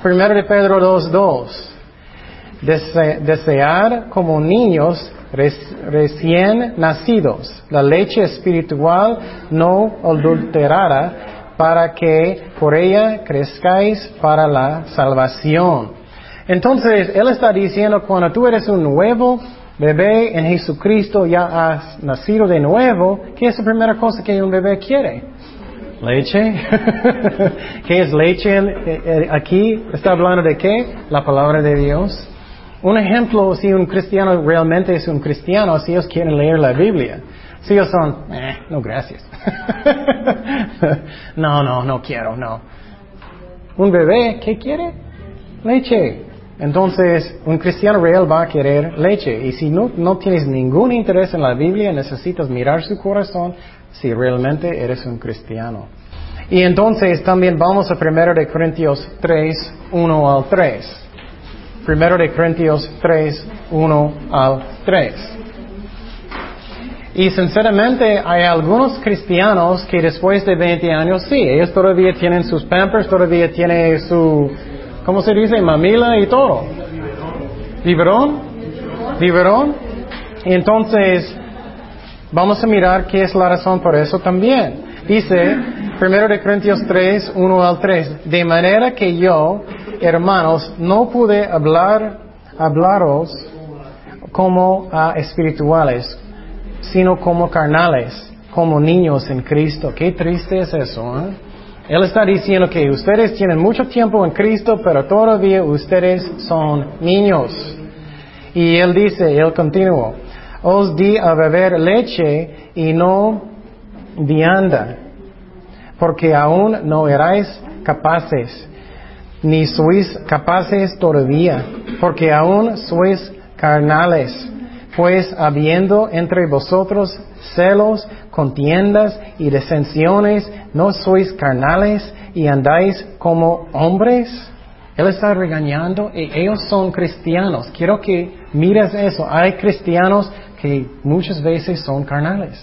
Primero de Pedro 2.2. desear como niños recién nacidos la leche espiritual no adulterada para que por ella crezcáis para la salvación. Entonces, Él está diciendo, cuando tú eres un nuevo bebé en Jesucristo, ya has nacido de nuevo, ¿qué es la primera cosa que un bebé quiere? Leche. [LAUGHS] ¿Qué es leche eh, eh, aquí? ¿Está hablando de qué? La palabra de Dios. Un ejemplo, si un cristiano realmente es un cristiano, si ellos quieren leer la Biblia. Si ellos son, eh, no gracias. [LAUGHS] no, no, no quiero, no. Un bebé, ¿qué quiere? Leche. Entonces, un cristiano real va a querer leche. Y si no, no tienes ningún interés en la Biblia, necesitas mirar su corazón si realmente eres un cristiano. Y entonces también vamos a 1 de Corintios 3, 1 al 3. 1 de Corintios 3, 1 al 3. Y sinceramente hay algunos cristianos que después de 20 años, sí, ellos todavía tienen sus pampers, todavía tienen su, ¿cómo se dice? Mamila y todo. ¿Biberón? ¿Biberón? Entonces, vamos a mirar qué es la razón por eso también. Dice, 1 de Corintios 3, 1 al 3, de manera que yo, hermanos, no pude hablar, hablaros como a espirituales, sino como carnales, como niños en Cristo. Qué triste es eso. ¿eh? Él está diciendo que ustedes tienen mucho tiempo en Cristo, pero todavía ustedes son niños. Y él dice, él continuó, os di a beber leche y no vianda, porque aún no erais capaces, ni sois capaces todavía, porque aún sois carnales, pues habiendo entre vosotros celos, contiendas y disensiones, ¿no sois carnales y andáis como hombres? Él está regañando y ellos son cristianos. Quiero que mires eso. Hay cristianos que muchas veces son carnales.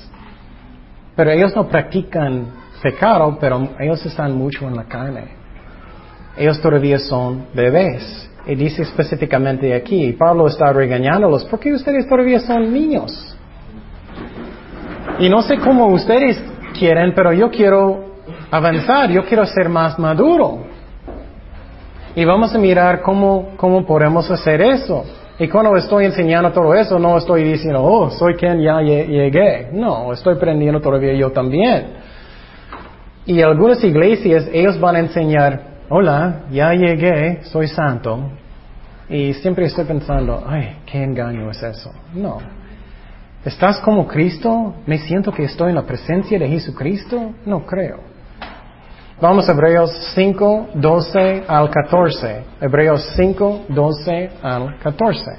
Pero ellos no practican pecado, pero ellos están mucho en la carne. Ellos todavía son bebés. Y dice específicamente aquí, Pablo está regañándolos, porque ustedes todavía son niños. Y no sé cómo ustedes quieren, pero yo quiero avanzar, yo quiero ser más maduro. Y vamos a mirar cómo, cómo podemos hacer eso. Y cuando estoy enseñando todo eso, no estoy diciendo, oh, soy quien ya llegué. No, estoy aprendiendo todavía yo también. Y algunas iglesias, ellos van a enseñar, hola, ya llegué, soy santo. Y siempre estoy pensando, ay, qué engaño es eso. No. ¿Estás como Cristo? ¿Me siento que estoy en la presencia de Jesucristo? No creo. Vamos a Hebreos 5, 12 al 14. Hebreos 5, 12 al 14.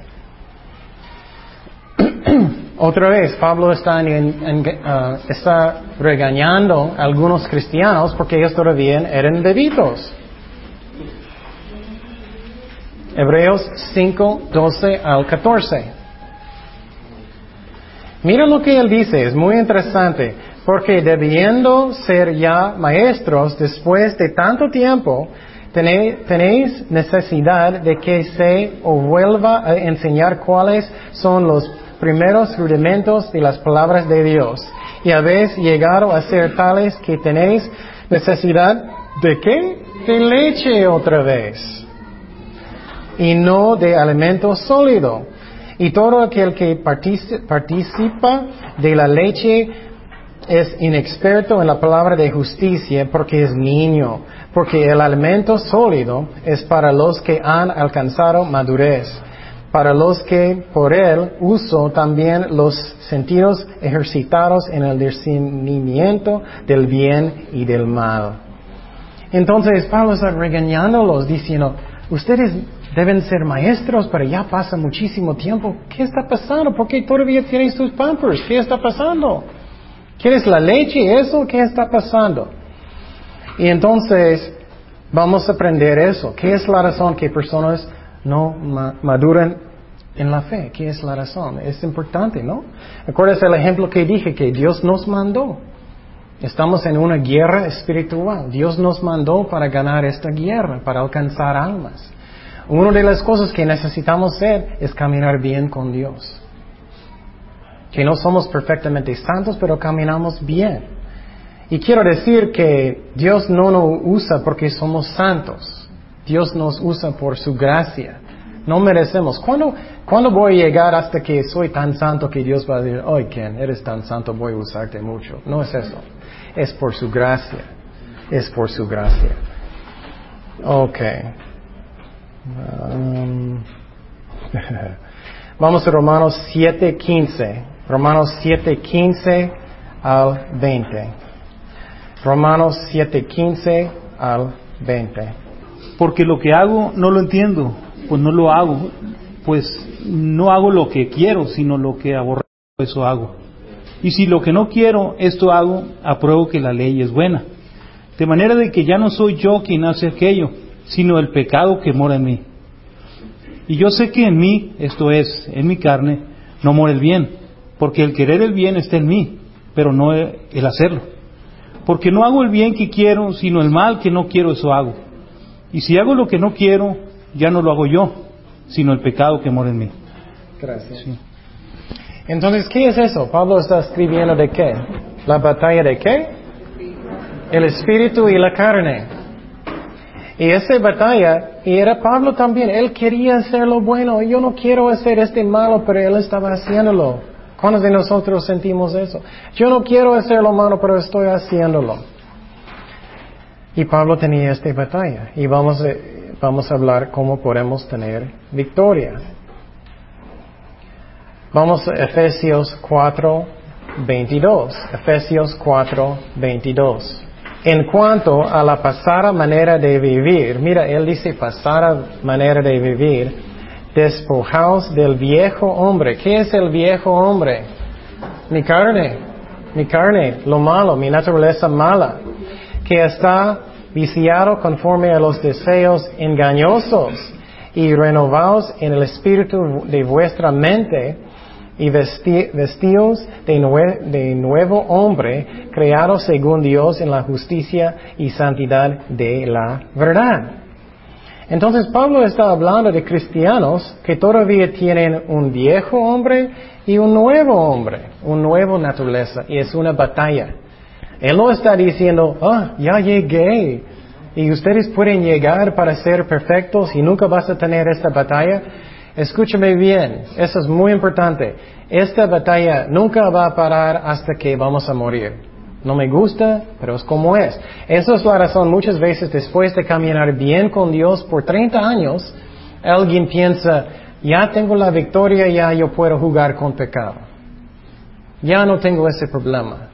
[CLEARS THROAT] Otra vez, Pablo está, uh, está regañando a algunos cristianos porque ellos todavía eran bebitos. Hebreos 5, 12 al 14. Mira lo que él dice, es muy interesante, porque debiendo ser ya maestros después de tanto tiempo, tenéis necesidad de que se os vuelva a enseñar cuáles son los primeros rudimentos de las palabras de Dios. Y habéis llegado a ser tales que tenéis necesidad de qué? De leche otra vez y no de alimento sólido. Y todo aquel que participa de la leche es inexperto en la palabra de justicia porque es niño, porque el alimento sólido es para los que han alcanzado madurez, para los que por él uso también los sentidos ejercitados en el discernimiento del bien y del mal. Entonces Pablo está regañándolos diciendo, ustedes deben ser maestros, pero ya pasa muchísimo tiempo. ¿Qué está pasando? ¿Por qué todavía tienes tus pampers? ¿Qué está pasando? ¿Quieres la leche? ¿Eso? ¿Qué está pasando? Y entonces vamos a aprender eso. ¿Qué es la razón que personas no maduran en la fe? ¿Qué es la razón? Es importante, ¿no? ¿Recuerdas el ejemplo que dije que Dios nos mandó? Estamos en una guerra espiritual. Dios nos mandó para ganar esta guerra, para alcanzar almas. Una de las cosas que necesitamos hacer es caminar bien con Dios. Que no somos perfectamente santos, pero caminamos bien. Y quiero decir que Dios no nos usa porque somos santos. Dios nos usa por su gracia. No merecemos. ¿Cuándo, ¿Cuándo voy a llegar hasta que soy tan santo que Dios va a decir, oye, Ken, eres tan santo, voy a usarte mucho? No es eso. Es por su gracia. Es por su gracia. Ok. Um, [LAUGHS] vamos a Romanos 7:15. Romanos 7:15 al 20. Romanos 7:15 al 20. Porque lo que hago no lo entiendo, pues no lo hago, pues no hago lo que quiero, sino lo que aborrezco, eso hago. Y si lo que no quiero, esto hago, apruebo que la ley es buena. De manera de que ya no soy yo quien hace aquello, sino el pecado que mora en mí. Y yo sé que en mí, esto es, en mi carne, no mora el bien, porque el querer el bien está en mí, pero no el hacerlo. Porque no hago el bien que quiero, sino el mal que no quiero, eso hago. Y si hago lo que no quiero, ya no lo hago yo, sino el pecado que mora en mí. Gracias. Entonces, ¿qué es eso? Pablo está escribiendo de qué? ¿La batalla de qué? El espíritu y la carne. Y esa batalla, y era Pablo también, él quería hacer lo bueno, yo no quiero hacer este malo, pero él estaba haciéndolo. ¿Cuántos de nosotros sentimos eso? Yo no quiero hacer lo malo, pero estoy haciéndolo. Y Pablo tenía esta batalla. Y vamos a, vamos a hablar cómo podemos tener victoria. Vamos a Efesios 4, 22. Efesios 4, 22. En cuanto a la pasada manera de vivir, mira, él dice pasada manera de vivir, despojaos del viejo hombre. ¿Qué es el viejo hombre? Mi carne, mi carne, lo malo, mi naturaleza mala, que está viciado conforme a los deseos engañosos y renovaos en el espíritu de vuestra mente y vestidos de, de, nuevo hombre, creado según Dios en la justicia y santidad de la verdad. Entonces Pablo está hablando de cristianos que todavía tienen un viejo hombre y un nuevo hombre, un nuevo naturaleza, y es una batalla. Él no está diciendo, ah, ya llegué, y ustedes pueden llegar para ser perfectos y nunca vas a tener esta batalla. Escúchame bien, eso es muy importante. Esta batalla nunca va a parar hasta que vamos a morir. No me gusta, pero es como es. Esa es la razón muchas veces después de caminar bien con Dios por 30 años, alguien piensa, ya tengo la victoria, ya yo puedo jugar con pecado. Ya no tengo ese problema.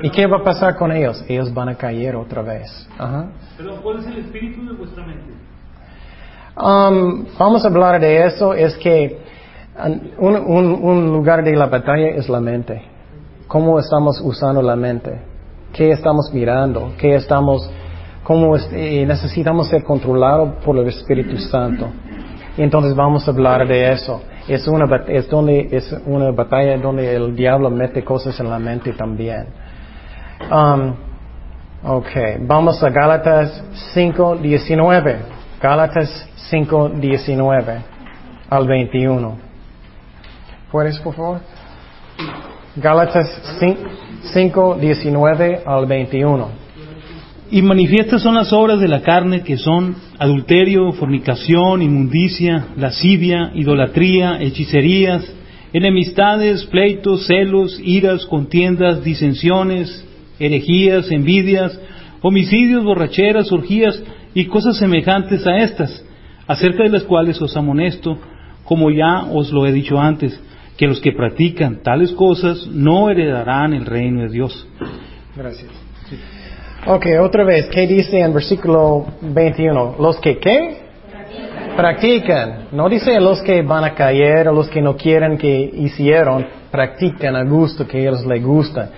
¿Y qué va a pasar con ellos? Ellos van a caer otra vez. Ajá. Pero ¿cuál es el espíritu de vuestra mente? Um, vamos a hablar de eso, es que un, un, lugar de la batalla es la mente. ¿Cómo estamos usando la mente? ¿Qué estamos mirando? ¿Qué estamos, cómo necesitamos ser controlados por el Espíritu Santo? Entonces vamos a hablar de eso. Es una, es donde, es una batalla donde el diablo mete cosas en la mente también. Um, ok, vamos a Gálatas 5.19. Gálatas 5.19 al 21. ¿Puedes, por favor? Gálatas 5.19 al 21. Y manifiestas son las obras de la carne que son adulterio, fornicación, inmundicia, lascivia, idolatría, hechicerías, enemistades, pleitos, celos, iras, contiendas, disensiones, herejías, envidias, homicidios, borracheras, orgías y cosas semejantes a estas acerca de las cuales os amonesto, como ya os lo he dicho antes, que los que practican tales cosas no heredarán el reino de Dios. Gracias. Ok, otra vez, ¿qué dice en versículo 21? ¿Los que qué? Practican. practican. No dice los que van a caer o los que no quieren que hicieron, practican a gusto, que a ellos les gusta.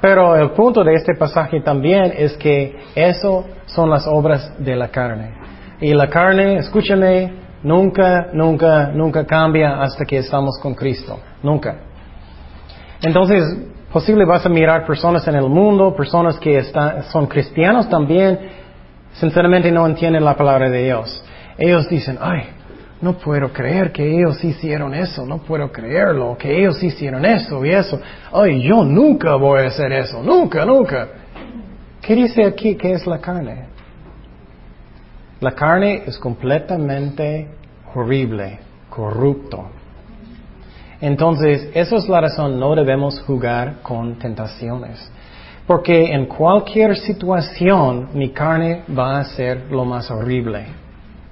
Pero el punto de este pasaje también es que eso son las obras de la carne. Y la carne, escúchame, nunca, nunca, nunca cambia hasta que estamos con Cristo. Nunca. Entonces, posible vas a mirar personas en el mundo, personas que son cristianos también, sinceramente no entienden la palabra de Dios. Ellos dicen, ay, no puedo creer que ellos hicieron eso, no puedo creerlo, que ellos hicieron eso y eso. Ay, yo nunca voy a hacer eso, nunca, nunca. ¿Qué dice aquí que es la carne? La carne es completamente horrible, corrupto. Entonces, esa es la razón, no debemos jugar con tentaciones. Porque en cualquier situación mi carne va a ser lo más horrible.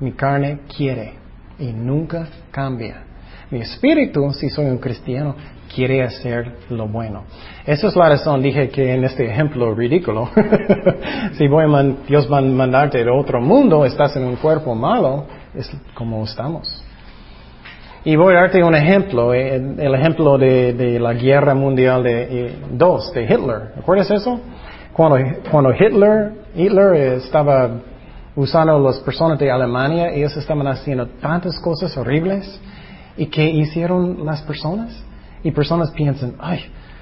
Mi carne quiere y nunca cambia. Mi espíritu, si soy un cristiano, quiere hacer lo bueno. Esa es la razón, dije que en este ejemplo ridículo, [LAUGHS] si voy Dios va a mandarte de otro mundo, estás en un cuerpo malo, es como estamos. Y voy a darte un ejemplo, eh, el, ejemplo de, la guerra mundial de, eh, dos, de Hitler. ¿Recuerdas eso? Cuando, cuando Hitler, Hitler estaba usando las personas de Alemania, ellos estaban haciendo tantas cosas horribles. ¿Y qué hicieron las personas? Y personas piensan, ay,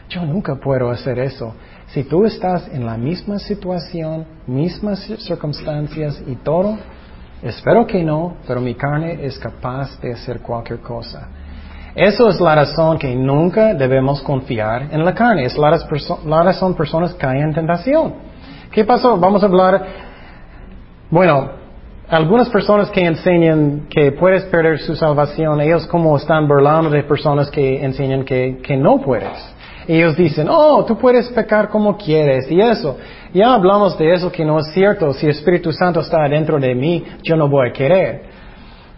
yo nunca puedo hacer eso. Si tú estás en la misma situación, mismas circunstancias y todo, espero que no, pero mi carne es capaz de hacer cualquier cosa. Eso es la razón que nunca debemos confiar en la carne. Es la, la razón personas caen en tentación. ¿Qué pasó? Vamos a hablar. Bueno, algunas personas que enseñan que puedes perder su salvación, ellos como están burlando de personas que enseñan que, que no puedes. Ellos dicen, oh, tú puedes pecar como quieres y eso. Ya hablamos de eso que no es cierto. Si el Espíritu Santo está dentro de mí, yo no voy a querer.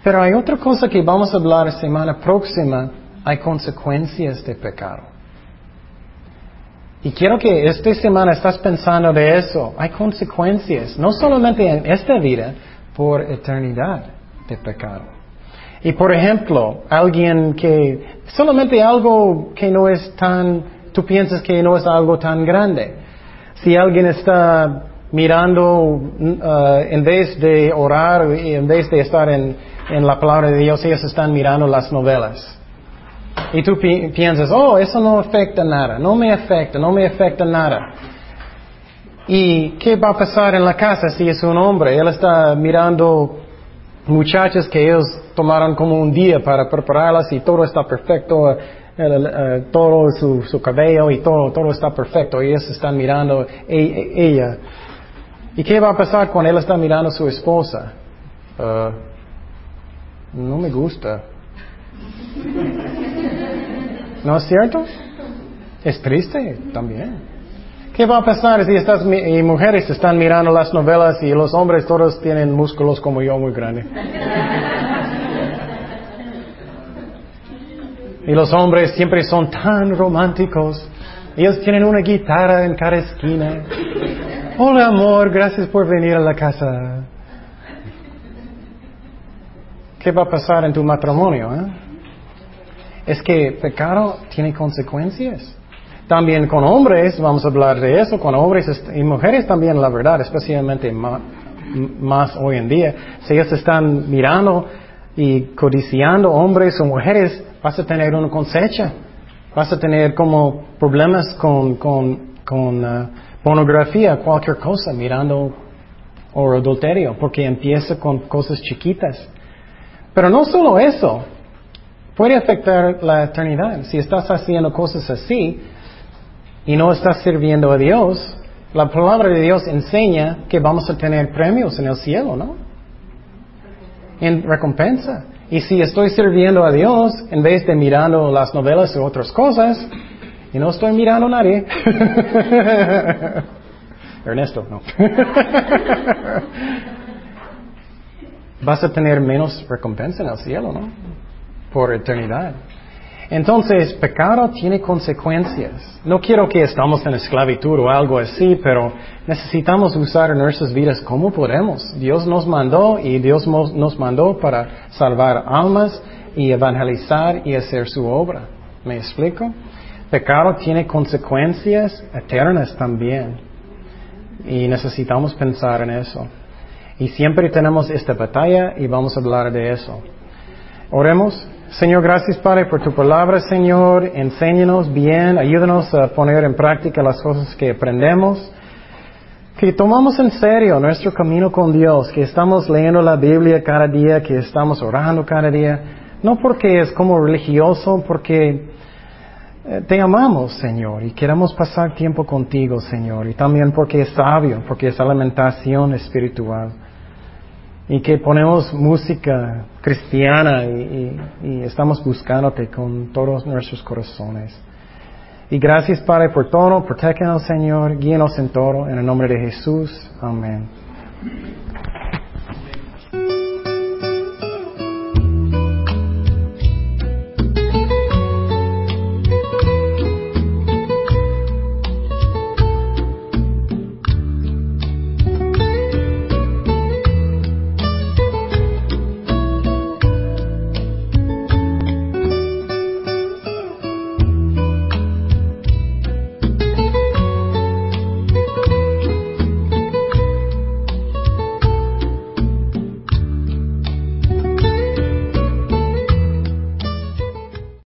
Pero hay otra cosa que vamos a hablar la semana próxima. Hay consecuencias de pecado. Y quiero que esta semana estás pensando de eso. Hay consecuencias, no solamente en esta vida, por eternidad de pecado. Y por ejemplo, alguien que solamente algo que no es tan, tú piensas que no es algo tan grande. Si alguien está mirando, uh, en vez de orar, en vez de estar en, en la palabra de Dios, ellos están mirando las novelas. Y tú piensas, oh, eso no afecta nada, no me afecta, no me afecta nada. ¿Y qué va a pasar en la casa si es un hombre? Él está mirando muchachas que ellos tomaron como un día para prepararlas y todo está perfecto, eh, todo su, cabello y todo, todo está perfecto. Ellos están mirando e, ella. ¿Y qué va a pasar cuando él está mirando a su esposa? Uh, no me gusta. ¿No es cierto? Es triste también. ¿Qué va a pasar si estas y mujeres están mirando las novelas y los hombres todos tienen músculos como yo muy grandes? y los hombres siempre son tan románticos. Ellos tienen una guitarra en cada esquina. Hola amor, gracias por venir a la casa. ¿Qué va a pasar en tu matrimonio? Eh? Es que pecado tiene consecuencias. También con hombres, vamos a hablar de eso, con hombres y mujeres también, la verdad, especialmente más, hoy en día. Si ellos están mirando y codiciando hombres o mujeres, vas a tener una cosecha. Vas a tener como problemas con, con, con uh, pornografía, cualquier cosa, mirando o adulterio, porque empieza con cosas chiquitas. Pero no solo eso, puede afectar la eternidad. Si estás haciendo cosas así, y no estás sirviendo a Dios, la palabra de Dios enseña que vamos a tener premios en el cielo, ¿no? En recompensa. Y si estoy sirviendo a Dios, en vez de mirando las novelas y otras cosas, y no estoy mirando a nadie, [LAUGHS] Ernesto, no. [LAUGHS] Vas a tener menos recompensa en el cielo, ¿no? Por eternidad. Entonces, pecado tiene consecuencias. No quiero que estamos en esclavitud o algo así, pero necesitamos usar nuestras vidas como podemos. Dios nos mandó y Dios nos mandó para salvar almas y evangelizar y hacer su obra. ¿Me explico? Pecado tiene consecuencias eternas también. Y necesitamos pensar en eso. Y siempre tenemos esta batalla y vamos a hablar de eso. Oremos. Señor, gracias Padre por tu palabra, Señor. Enséñanos bien, ayúdanos a poner en práctica las cosas que aprendemos. Que tomamos en serio nuestro camino con Dios, que estamos leyendo la Biblia cada día, que estamos orando cada día. No porque es como religioso, porque eh, te amamos, Señor, y queremos pasar tiempo contigo, Señor. Y también porque es sabio, porque es alimentación espiritual y que ponemos música cristiana y, estamos buscándote con todos nuestros corazones. Y gracias Padre por todo, protégenos Señor, guíenos en todo, en el nombre de Jesús. Amén.